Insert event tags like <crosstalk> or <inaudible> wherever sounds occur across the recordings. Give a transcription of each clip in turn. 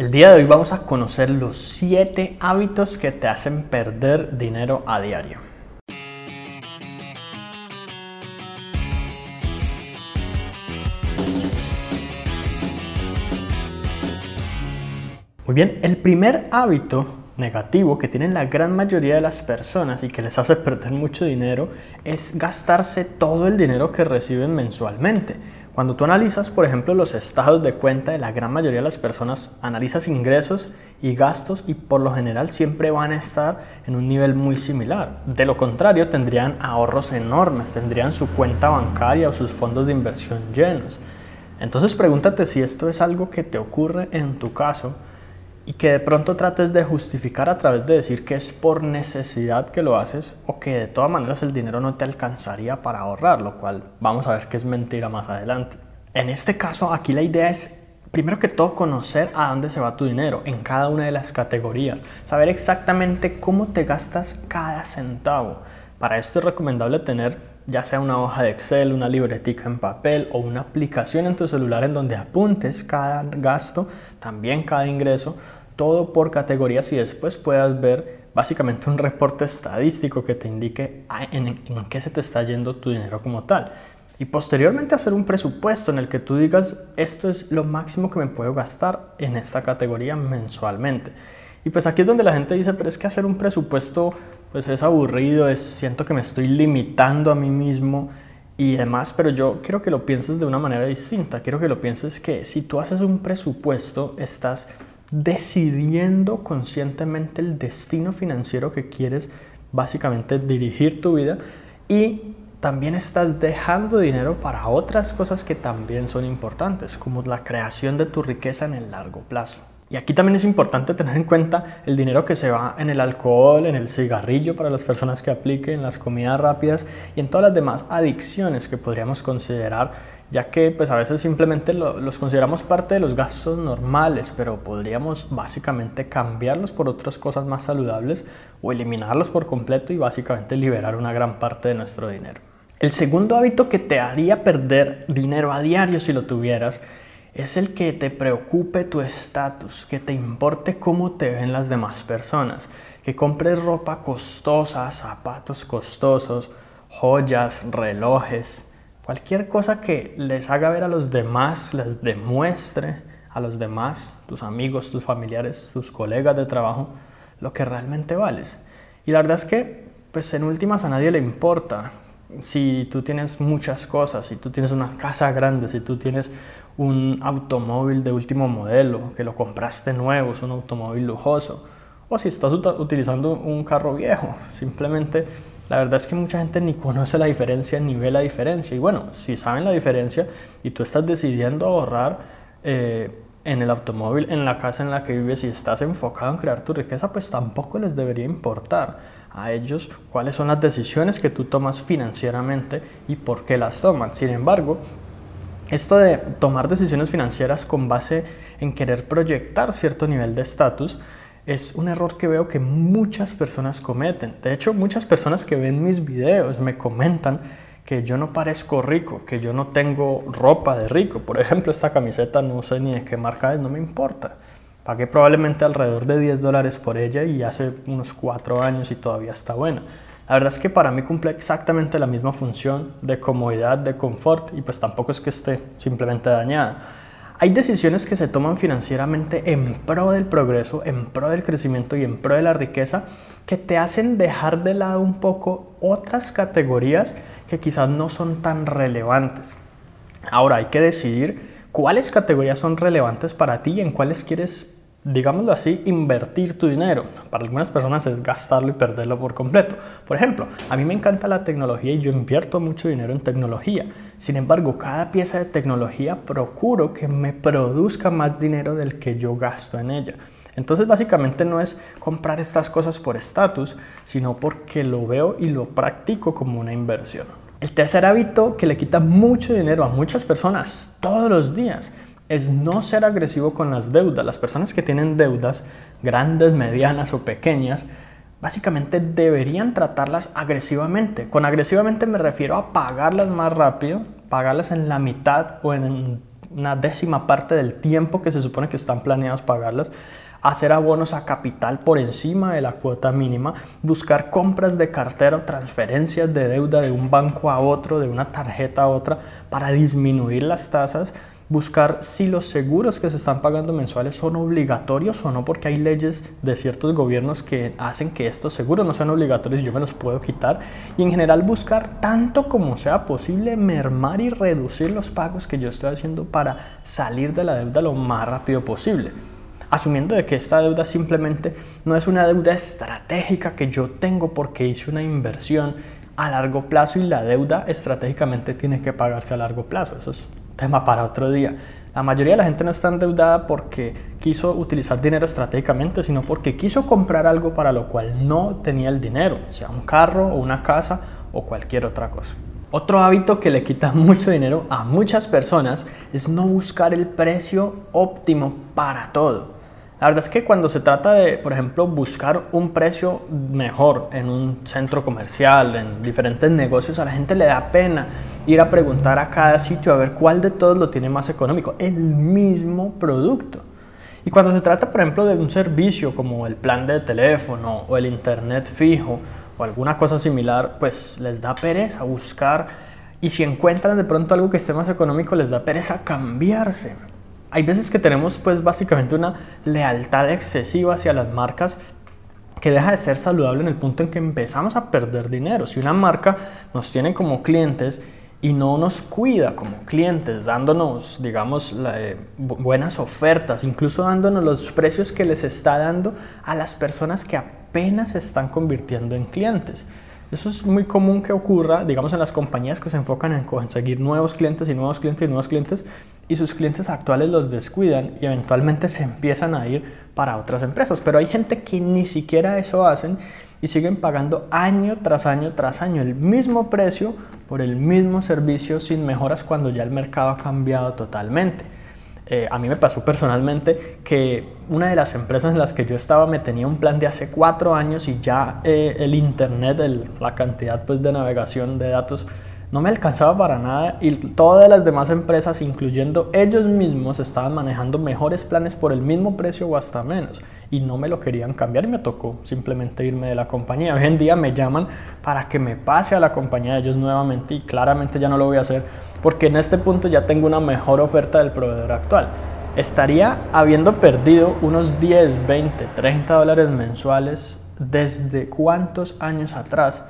El día de hoy vamos a conocer los 7 hábitos que te hacen perder dinero a diario. Muy bien, el primer hábito negativo que tienen la gran mayoría de las personas y que les hace perder mucho dinero es gastarse todo el dinero que reciben mensualmente. Cuando tú analizas, por ejemplo, los estados de cuenta de la gran mayoría de las personas, analizas ingresos y gastos y por lo general siempre van a estar en un nivel muy similar. De lo contrario, tendrían ahorros enormes, tendrían su cuenta bancaria o sus fondos de inversión llenos. Entonces pregúntate si esto es algo que te ocurre en tu caso y que de pronto trates de justificar a través de decir que es por necesidad que lo haces o que de todas maneras el dinero no te alcanzaría para ahorrar, lo cual vamos a ver que es mentira más adelante. En este caso, aquí la idea es primero que todo conocer a dónde se va tu dinero en cada una de las categorías, saber exactamente cómo te gastas cada centavo. Para esto es recomendable tener ya sea una hoja de Excel, una libretica en papel o una aplicación en tu celular en donde apuntes cada gasto, también cada ingreso, todo por categorías y después puedas ver básicamente un reporte estadístico que te indique en, en, qué se te está yendo tu dinero como tal. Y posteriormente hacer un presupuesto en el que tú digas, esto es lo máximo que me puedo gastar en esta categoría mensualmente. Y pues aquí es donde la gente dice, pero es que hacer un presupuesto pues es aburrido, es, siento que me estoy limitando a mí mismo y demás, pero yo quiero que lo pienses de una manera distinta. Quiero que lo pienses que si tú haces un presupuesto, estás decidiendo conscientemente el destino financiero que quieres básicamente dirigir tu vida y también estás dejando dinero para otras cosas que también son importantes, como la creación de tu riqueza en el largo plazo. Y aquí también es importante tener en cuenta el dinero que se va en el alcohol, en el cigarrillo para las personas que apliquen, las comidas rápidas y en todas las demás adicciones que podríamos considerar, ya que pues a veces simplemente los consideramos parte de los gastos normales, pero podríamos básicamente cambiarlos por otras cosas más saludables o eliminarlos por completo y básicamente liberar una gran parte de nuestro dinero. El segundo hábito que te haría perder dinero a diario si lo tuvieras es el que te preocupe tu estatus, que te importe cómo te ven las demás personas, que compres ropa costosa, zapatos costosos, joyas, relojes, cualquier cosa que les haga ver a los demás, les demuestre a los demás, tus amigos, tus familiares, tus colegas de trabajo, lo que realmente vales. Y la verdad es que, pues en últimas a nadie le importa si tú tienes muchas cosas, si tú tienes una casa grande, si tú tienes un automóvil de último modelo, que lo compraste nuevo, es un automóvil lujoso, o si estás utilizando un carro viejo, simplemente la verdad es que mucha gente ni conoce la diferencia ni ve la diferencia. Y bueno, si saben la diferencia y tú estás decidiendo ahorrar eh, en el automóvil, en la casa en la que vives y estás enfocado en crear tu riqueza, pues tampoco les debería importar a ellos cuáles son las decisiones que tú tomas financieramente y por qué las toman. Sin embargo, esto de tomar decisiones financieras con base en querer proyectar cierto nivel de estatus es un error que veo que muchas personas cometen. De hecho, muchas personas que ven mis videos me comentan que yo no parezco rico, que yo no tengo ropa de rico. Por ejemplo, esta camiseta no sé ni de qué marca es, no me importa. Pagué probablemente alrededor de 10 dólares por ella y hace unos 4 años y todavía está buena. La verdad es que para mí cumple exactamente la misma función de comodidad, de confort y pues tampoco es que esté simplemente dañada. Hay decisiones que se toman financieramente en pro del progreso, en pro del crecimiento y en pro de la riqueza que te hacen dejar de lado un poco otras categorías que quizás no son tan relevantes. Ahora hay que decidir cuáles categorías son relevantes para ti y en cuáles quieres digámoslo así, invertir tu dinero. Para algunas personas es gastarlo y perderlo por completo. Por ejemplo, a mí me encanta la tecnología y yo invierto mucho dinero en tecnología. Sin embargo, cada pieza de tecnología procuro que me produzca más dinero del que yo gasto en ella. Entonces básicamente no es comprar estas cosas por estatus, sino porque lo veo y lo practico como una inversión. El tercer hábito que le quita mucho dinero a muchas personas todos los días es no ser agresivo con las deudas. Las personas que tienen deudas, grandes, medianas o pequeñas, básicamente deberían tratarlas agresivamente. Con agresivamente me refiero a pagarlas más rápido, pagarlas en la mitad o en una décima parte del tiempo que se supone que están planeados pagarlas, hacer abonos a capital por encima de la cuota mínima, buscar compras de cartera o transferencias de deuda de un banco a otro, de una tarjeta a otra, para disminuir las tasas, buscar si los seguros que se están pagando mensuales son obligatorios o no, porque hay leyes de ciertos gobiernos que hacen que estos seguros no sean obligatorios yo me los puedo quitar. Y en general buscar tanto como sea posible mermar y reducir los pagos que yo estoy haciendo para salir de la deuda lo más rápido posible. Asumiendo de que esta deuda simplemente no es una deuda estratégica que yo tengo porque hice una inversión a largo plazo y la deuda estratégicamente tiene que pagarse a largo plazo. Eso es tema para otro día. La mayoría de la gente no está endeudada porque quiso utilizar dinero estratégicamente, sino porque quiso comprar algo para lo cual no tenía el dinero, sea un carro o una casa o cualquier otra cosa. Otro hábito que le quita <laughs> mucho dinero a muchas personas es no buscar el precio óptimo para todo. La verdad es que cuando se trata de, por ejemplo, buscar un precio mejor en un centro comercial, en diferentes negocios, a la gente le da pena ir a preguntar a cada sitio a ver cuál de todos lo tiene más económico. El mismo producto. Y cuando se trata, por ejemplo, de un servicio como el plan de teléfono o el internet fijo o alguna cosa similar, pues les da pereza buscar y si encuentran de pronto algo que esté más económico, les da pereza cambiarse hay veces que tenemos pues básicamente una lealtad excesiva hacia las marcas que deja de ser saludable en el punto en que empezamos a perder dinero. Si una marca nos tiene como clientes y no nos cuida como clientes, dándonos, digamos, eh, buenas ofertas, incluso dándonos los precios que les está dando a las personas que apenas se están convirtiendo en clientes. Eso es muy común que ocurra, digamos, en las compañías que se enfocan en conseguir nuevos clientes y nuevos clientes y nuevos clientes y sus clientes actuales los descuidan y eventualmente se empiezan a ir para otras empresas. Pero hay gente que ni siquiera eso hacen y siguen pagando año tras año tras año el mismo precio por el mismo servicio sin mejoras cuando ya el mercado ha cambiado totalmente. Eh, a mí me pasó personalmente que una de las empresas en las que yo estaba me tenía un plan de hace cuatro años y ya eh, el internet, la cantidad pues, de navegación de datos no me alcanzaba para nada y todas las demás empresas, incluyendo ellos mismos, estaban manejando mejores planes por el mismo precio o hasta menos y no me lo querían cambiar y me tocó simplemente irme de la compañía. Hoy en día me llaman para que me pase a la compañía de ellos nuevamente y claramente ya no lo voy a hacer porque en este punto ya tengo una mejor oferta del proveedor actual. Estaría habiendo perdido unos 10, 20, 30 dólares mensuales desde cuántos años atrás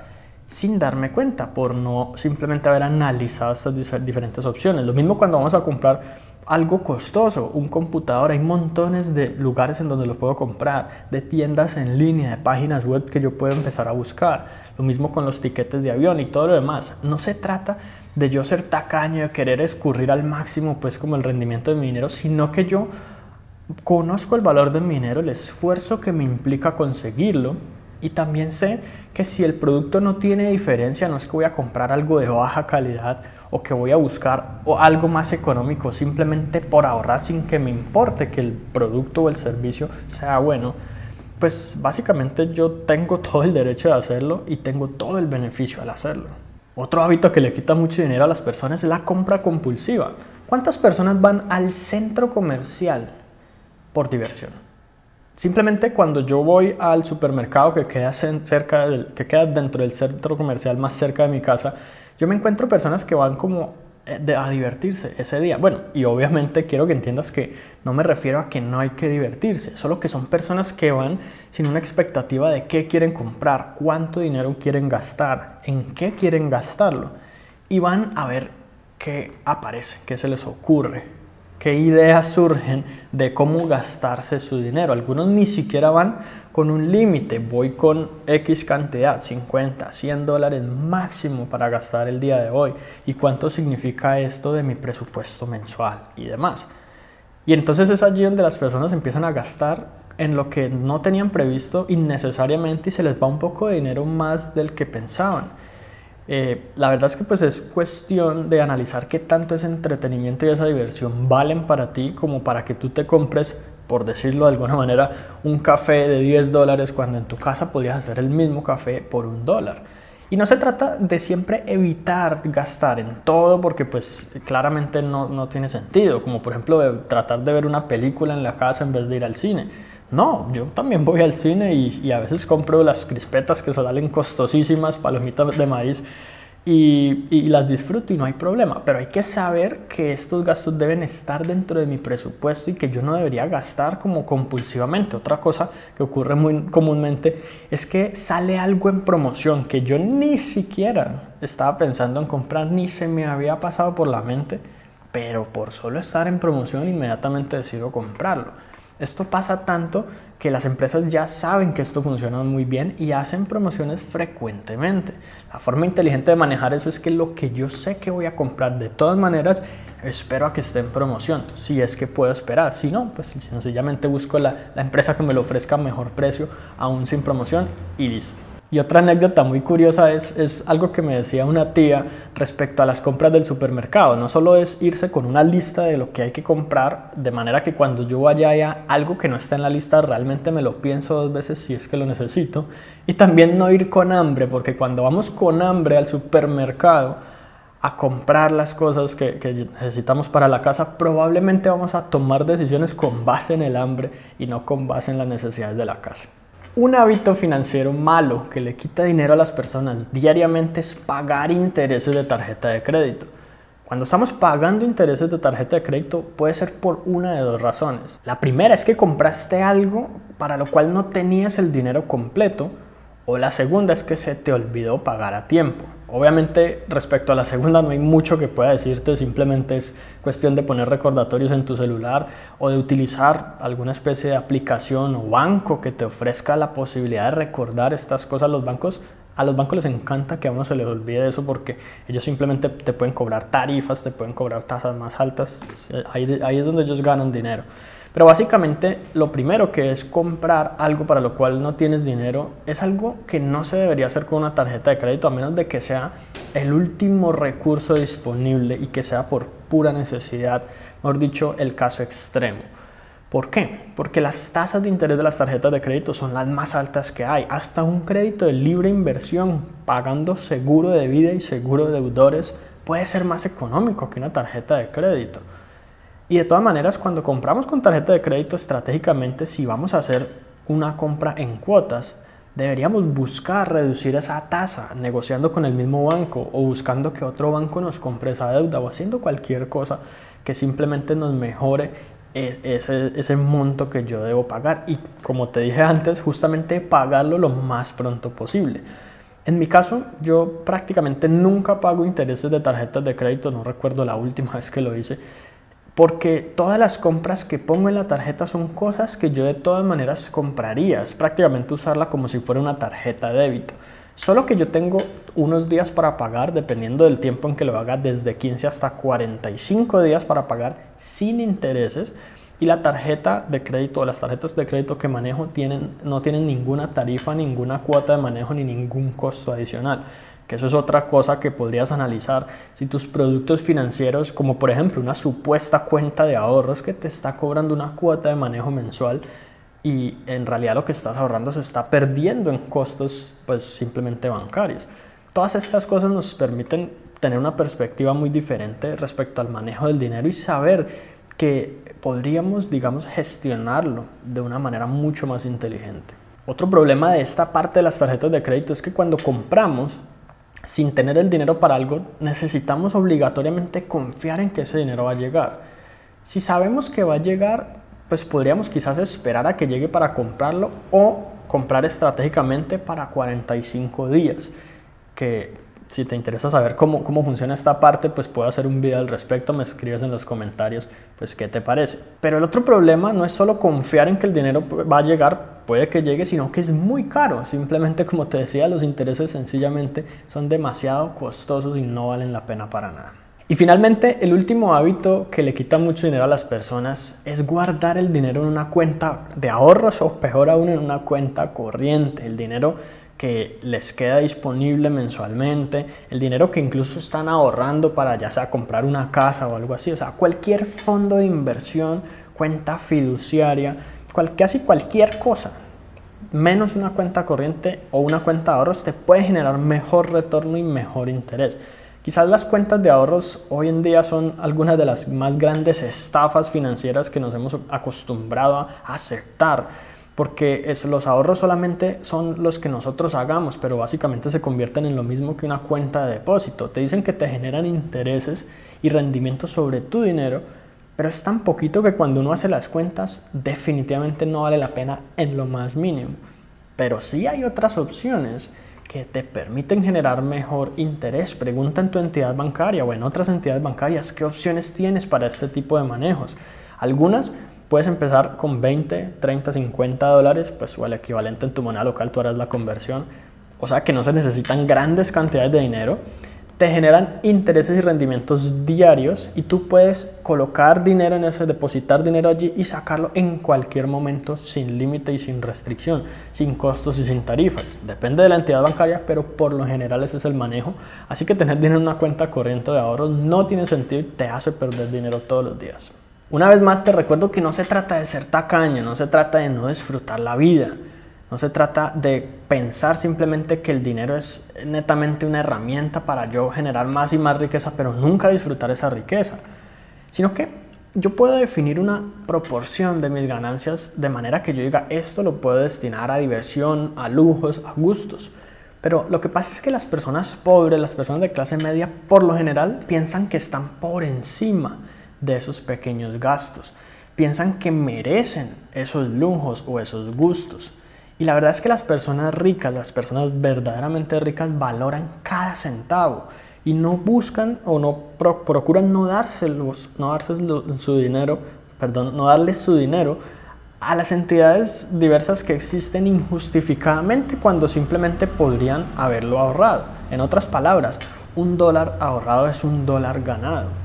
sin darme cuenta por no simplemente haber analizado estas diferentes opciones. Lo mismo cuando vamos a comprar algo costoso, un computador, hay montones de lugares en donde lo puedo comprar, de tiendas en línea, de páginas web que yo puedo empezar a buscar. Lo mismo con los tiquetes de avión y todo lo demás. No se trata de yo ser tacaño, de querer escurrir al máximo pues como el rendimiento de mi dinero, sino que yo conozco el valor de mi dinero, el esfuerzo que me implica conseguirlo y también sé que si el producto no tiene diferencia, no es que voy a comprar algo de baja calidad o que voy a buscar algo más económico simplemente por ahorrar sin que me importe que el producto o el servicio sea bueno, pues básicamente yo tengo <laughs> todo el derecho de hacerlo y tengo todo el beneficio al hacerlo. Otro hábito que le quita mucho dinero a las personas es la compra compulsiva. ¿Cuántas personas van al centro comercial por diversión? Simplemente cuando yo voy al supermercado que queda, cerca que queda dentro del centro comercial más cerca de mi casa, yo me encuentro personas que van como eh, a divertirse ese día. Bueno, y obviamente quiero que entiendas que no me refiero a que no hay que divertirse, solo que son personas que van sin una expectativa de qué quieren comprar, cuánto dinero quieren gastar, en qué quieren gastarlo. Y van a ver qué aparece, qué se les ocurre, qué ideas surgen de cómo gastarse su dinero. Algunos ni siquiera van con un límite, voy con X cantidad, 50, 100 dólares máximo para gastar el día de hoy. ¿Y cuánto significa esto de mi presupuesto mensual y demás? Y entonces es allí donde las personas empiezan a gastar en lo que no tenían previsto innecesariamente y se les va un poco de dinero más del que pensaban. Eh, la verdad es que pues es cuestión de analizar qué tanto ese entretenimiento y esa diversión valen para ti como para que tú te compres, por decirlo de alguna manera, un café de 10 dólares cuando en tu casa podrías hacer el mismo café por un dólar. Y no se trata de siempre evitar gastar en todo porque pues claramente no, no tiene sentido, como por ejemplo de tratar de ver una película en la casa en vez de ir al cine. No, yo también voy al cine y, y a veces compro las crispetas que salen costosísimas, palomitas de maíz y, las disfruto y no hay problema, pero hay que saber que estos gastos deben estar dentro de mi presupuesto y que yo no debería gastar como compulsivamente. Otra cosa que ocurre muy comúnmente es que sale algo en promoción que yo ni siquiera estaba pensando en comprar ni se me había pasado por la mente, pero por solo estar en promoción inmediatamente decido comprarlo. Esto pasa tanto que las empresas ya saben que esto funciona muy bien y hacen promociones frecuentemente. La forma inteligente de manejar eso es que lo que yo sé que voy a comprar de todas maneras, espero a que esté en promoción, si es que puedo esperar. Si no, pues sencillamente busco la, la empresa que me lo ofrezca mejor precio, aún sin promoción y listo. Y otra anécdota muy curiosa es, es, algo que me decía una tía respecto a las compras del supermercado. No solo es irse con una lista de lo que hay que comprar, de manera que cuando yo vaya a algo que no está en la lista realmente me lo pienso dos veces si es que lo necesito. Y también no ir con hambre, porque cuando vamos con hambre al supermercado a comprar las cosas que necesitamos para la casa, probablemente vamos a tomar decisiones con base en el hambre y no con base en las necesidades de la casa. Un hábito financiero malo que le quita dinero a las personas diariamente es pagar intereses de tarjeta de crédito. Cuando estamos pagando intereses de tarjeta de crédito puede ser por una de dos razones. La primera es que compraste algo para lo cual no tenías el dinero completo o la segunda es que se te olvidó pagar a tiempo. Obviamente respecto a la segunda no hay mucho que pueda decirte, simplemente es cuestión de poner recordatorios en tu celular o de utilizar alguna especie de aplicación o banco que te ofrezca la posibilidad de recordar estas cosas. Los bancos, a los bancos les encanta que a uno se les olvide eso porque ellos simplemente te pueden cobrar tarifas, te pueden cobrar tasas más altas, ahí, ahí es donde ellos ganan dinero. Pero básicamente lo primero que es comprar algo para lo cual no tienes dinero es algo que no se debería hacer con una tarjeta de crédito a menos de que sea el último recurso disponible y que sea por pura necesidad, mejor dicho, el caso extremo. ¿Por qué? Porque las tasas de interés de las tarjetas de crédito son las más altas que hay. Hasta un crédito de libre inversión pagando seguro de vida y seguro de deudores puede ser más económico que una tarjeta de crédito. Y de todas maneras, cuando compramos con tarjeta de crédito estratégicamente, si vamos a hacer una compra en cuotas, deberíamos buscar reducir esa tasa negociando con el mismo banco o buscando que otro banco nos compre esa deuda o haciendo cualquier cosa que simplemente nos mejore ese, ese monto que yo debo pagar. Y como te dije antes, justamente pagarlo lo más pronto posible. En mi caso, yo prácticamente nunca pago intereses de tarjetas de crédito, no recuerdo la última <laughs> vez que lo hice porque todas las compras que pongo en la tarjeta son cosas que yo de todas maneras compraría. Es prácticamente usarla como si fuera una tarjeta de débito. Solo que yo tengo unos días para pagar, dependiendo del tiempo en que lo haga, desde 15 hasta 45 días para pagar sin intereses. Y la tarjeta de crédito o las tarjetas de crédito que manejo tienen, no tienen ninguna tarifa, ninguna cuota de manejo ni ningún costo adicional eso es otra cosa que podrías analizar. Si tus productos financieros, como por ejemplo una supuesta cuenta de ahorros que te está cobrando una cuota de manejo mensual y en realidad lo que estás ahorrando se está perdiendo en costos pues simplemente bancarios. Todas estas cosas nos permiten tener una perspectiva muy diferente respecto al manejo del dinero y saber que podríamos, digamos, gestionarlo de una manera mucho más inteligente. Otro problema de esta parte de las tarjetas de crédito es que cuando compramos sin tener el dinero para algo, necesitamos obligatoriamente confiar en que ese dinero va a llegar. Si sabemos que va a llegar, pues podríamos quizás esperar a que llegue para comprarlo o comprar estratégicamente para 45 días, que si te interesa saber cómo, cómo funciona esta parte, pues puedo hacer un video al respecto, me escribes en los comentarios, pues qué te parece. Pero el otro problema no es solo confiar en que el dinero va a llegar, puede que llegue, sino que es muy caro. Simplemente, como te decía, los intereses sencillamente son demasiado costosos y no valen la pena para nada. Y finalmente, el último hábito que le quita mucho dinero a las personas es guardar el dinero en una cuenta de ahorros o peor aún en una cuenta corriente. El dinero que les queda disponible mensualmente, el dinero que incluso están ahorrando para ya sea comprar una casa o algo así, o sea, cualquier fondo de inversión, cuenta fiduciaria, casi cualquier cosa menos una cuenta corriente o una cuenta de ahorros te puede generar mejor retorno y mejor interés. Quizás las cuentas de ahorros hoy en día son algunas de las más grandes estafas financieras que nos hemos acostumbrado a aceptar, porque los ahorros solamente son los que nosotros hagamos, pero básicamente se convierten en lo mismo que una cuenta de depósito. Te dicen que te generan intereses y rendimientos sobre tu dinero, pero es tan poquito que cuando uno hace las cuentas definitivamente no vale la pena en lo más mínimo. Pero sí hay otras opciones que te permiten generar mejor interés. Pregunta en tu entidad bancaria o en otras entidades bancarias qué opciones tienes para este tipo de manejos. Algunas puedes empezar con 20, 30, 50 dólares, pues o el equivalente en tu moneda local, tú harás la conversión. O sea que no se necesitan grandes cantidades de dinero te generan intereses y rendimientos diarios y tú puedes colocar dinero en ese, depositar dinero allí y sacarlo en cualquier momento sin límite y sin restricción, sin costos y sin tarifas. Depende de la entidad bancaria, pero por lo general ese es el manejo. Así que tener dinero en una cuenta corriente de ahorros no tiene sentido y te hace perder dinero todos los días. Una vez más te recuerdo que no se trata de ser tacaño, no se trata de no disfrutar la vida. No se trata de pensar simplemente que el dinero es netamente una herramienta para yo generar más y más riqueza, pero nunca disfrutar esa riqueza, sino que yo puedo definir una proporción de mis ganancias de manera que yo diga esto lo puedo destinar a diversión, a lujos, a gustos. Pero lo que pasa es que las personas pobres, las personas de clase media, por lo general piensan que están por encima de esos pequeños gastos. Piensan que merecen esos lujos o esos gustos. Y la verdad es que las personas ricas, las personas verdaderamente ricas valoran cada centavo y no buscan o no procuran no dárselos, no darse su dinero, perdón, no darles su dinero a las entidades diversas que existen injustificadamente cuando simplemente podrían haberlo ahorrado. En otras palabras, un dólar ahorrado es un dólar ganado.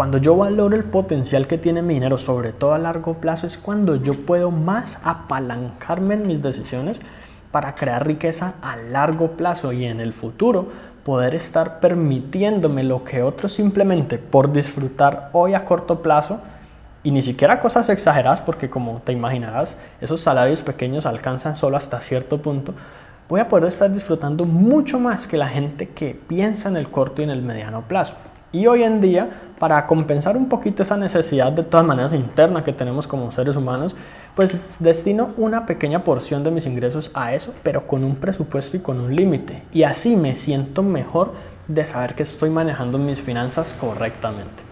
Cuando yo valoro el potencial que tiene mi dinero, sobre todo a largo plazo, es cuando yo puedo más apalancarme en mis decisiones para crear riqueza a largo plazo y en el futuro poder estar permitiéndome lo que otros simplemente por disfrutar hoy a corto plazo y ni siquiera cosas exageradas porque como te imaginarás esos salarios pequeños alcanzan solo hasta cierto punto voy a poder estar disfrutando mucho más que la gente que piensa en el corto y en el mediano plazo y hoy en día, para compensar un poquito esa necesidad de todas maneras interna que tenemos como seres humanos, pues destino una pequeña porción de mis ingresos a eso, pero con un presupuesto y con un límite. Y así me siento mejor de saber que estoy manejando mis finanzas correctamente.